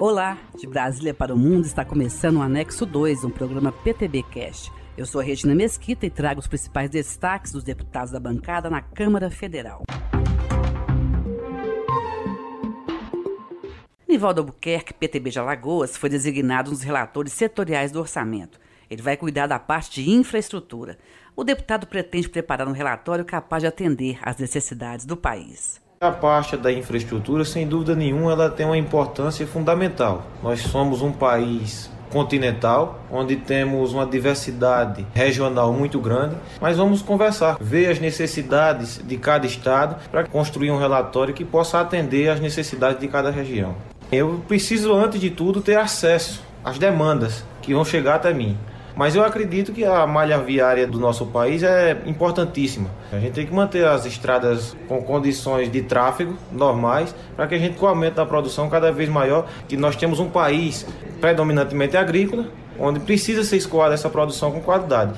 Olá, de Brasília para o Mundo está começando o Anexo 2, um programa PTB Cast. Eu sou a Regina Mesquita e trago os principais destaques dos deputados da bancada na Câmara Federal. Nivaldo Albuquerque, PTB de Alagoas, foi designado um dos relatores setoriais do orçamento. Ele vai cuidar da parte de infraestrutura. O deputado pretende preparar um relatório capaz de atender às necessidades do país. A parte da infraestrutura, sem dúvida nenhuma, ela tem uma importância fundamental. Nós somos um país continental, onde temos uma diversidade regional muito grande, mas vamos conversar, ver as necessidades de cada estado para construir um relatório que possa atender às necessidades de cada região. Eu preciso, antes de tudo, ter acesso às demandas que vão chegar até mim. Mas eu acredito que a malha viária do nosso país é importantíssima. A gente tem que manter as estradas com condições de tráfego normais para que a gente aumento da produção cada vez maior, que nós temos um país predominantemente agrícola, onde precisa ser escoada essa produção com qualidade.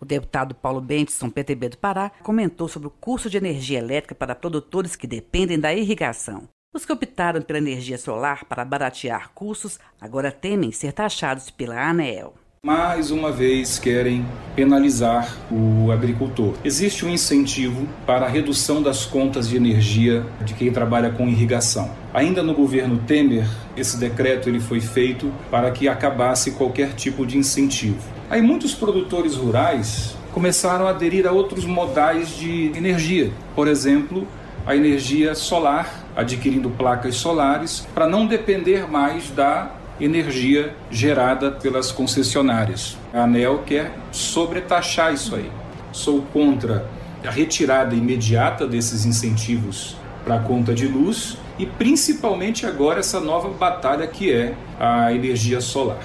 O deputado Paulo Bentson, PTB do Pará, comentou sobre o custo de energia elétrica para produtores que dependem da irrigação. Os que optaram pela energia solar para baratear custos agora temem ser taxados pela ANEEL. Mais uma vez querem penalizar o agricultor. Existe um incentivo para a redução das contas de energia de quem trabalha com irrigação. Ainda no governo Temer, esse decreto ele foi feito para que acabasse qualquer tipo de incentivo. Aí muitos produtores rurais começaram a aderir a outros modais de energia. Por exemplo, a energia solar adquirindo placas solares para não depender mais da energia gerada pelas concessionárias. A ANEL quer sobretaxar isso aí. Sou contra a retirada imediata desses incentivos para a conta de luz e principalmente agora essa nova batalha que é a energia solar.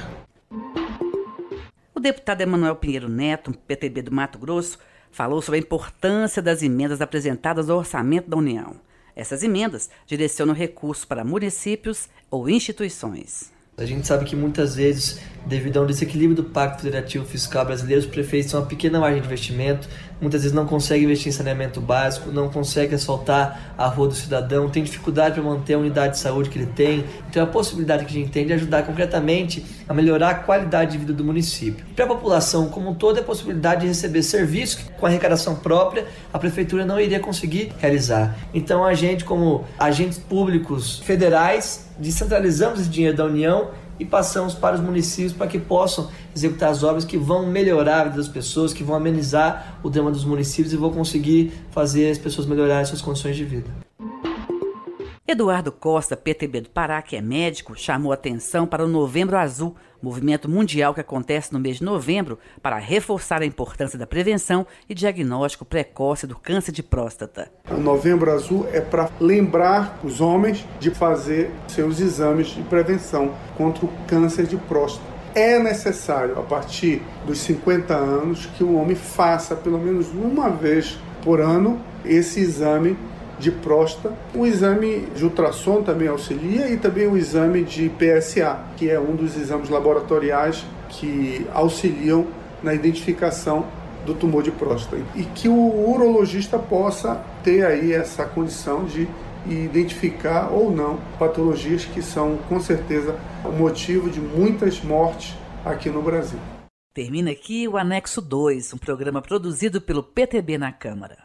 O deputado Emanuel Pinheiro Neto, PTB do Mato Grosso, falou sobre a importância das emendas apresentadas ao orçamento da União. Essas emendas direcionam recursos para municípios ou instituições. A gente sabe que muitas vezes, devido ao desequilíbrio do Pacto Federativo Fiscal Brasileiro, os prefeitos têm uma pequena margem de investimento, muitas vezes não conseguem investir em saneamento básico, não conseguem asfaltar a rua do cidadão, tem dificuldade para manter a unidade de saúde que ele tem. Então, é a possibilidade que a gente tem de ajudar concretamente a melhorar a qualidade de vida do município. Para a população como um todo, é a possibilidade de receber serviços que, com arrecadação própria, a prefeitura não iria conseguir realizar. Então, a gente, como agentes públicos federais, descentralizamos esse dinheiro da União e passamos para os municípios para que possam executar as obras que vão melhorar a vida das pessoas, que vão amenizar o drama dos municípios e vão conseguir fazer as pessoas melhorarem suas condições de vida. Eduardo Costa, PTB do Pará, que é médico, chamou atenção para o Novembro Azul, movimento mundial que acontece no mês de novembro para reforçar a importância da prevenção e diagnóstico precoce do câncer de próstata. O Novembro Azul é para lembrar os homens de fazer seus exames de prevenção contra o câncer de próstata. É necessário, a partir dos 50 anos, que o homem faça pelo menos uma vez por ano esse exame de próstata. O exame de ultrassom também auxilia e também o exame de PSA, que é um dos exames laboratoriais que auxiliam na identificação do tumor de próstata e que o urologista possa ter aí essa condição de identificar ou não patologias que são com certeza o motivo de muitas mortes aqui no Brasil. Termina aqui o Anexo 2, um programa produzido pelo PTB na Câmara.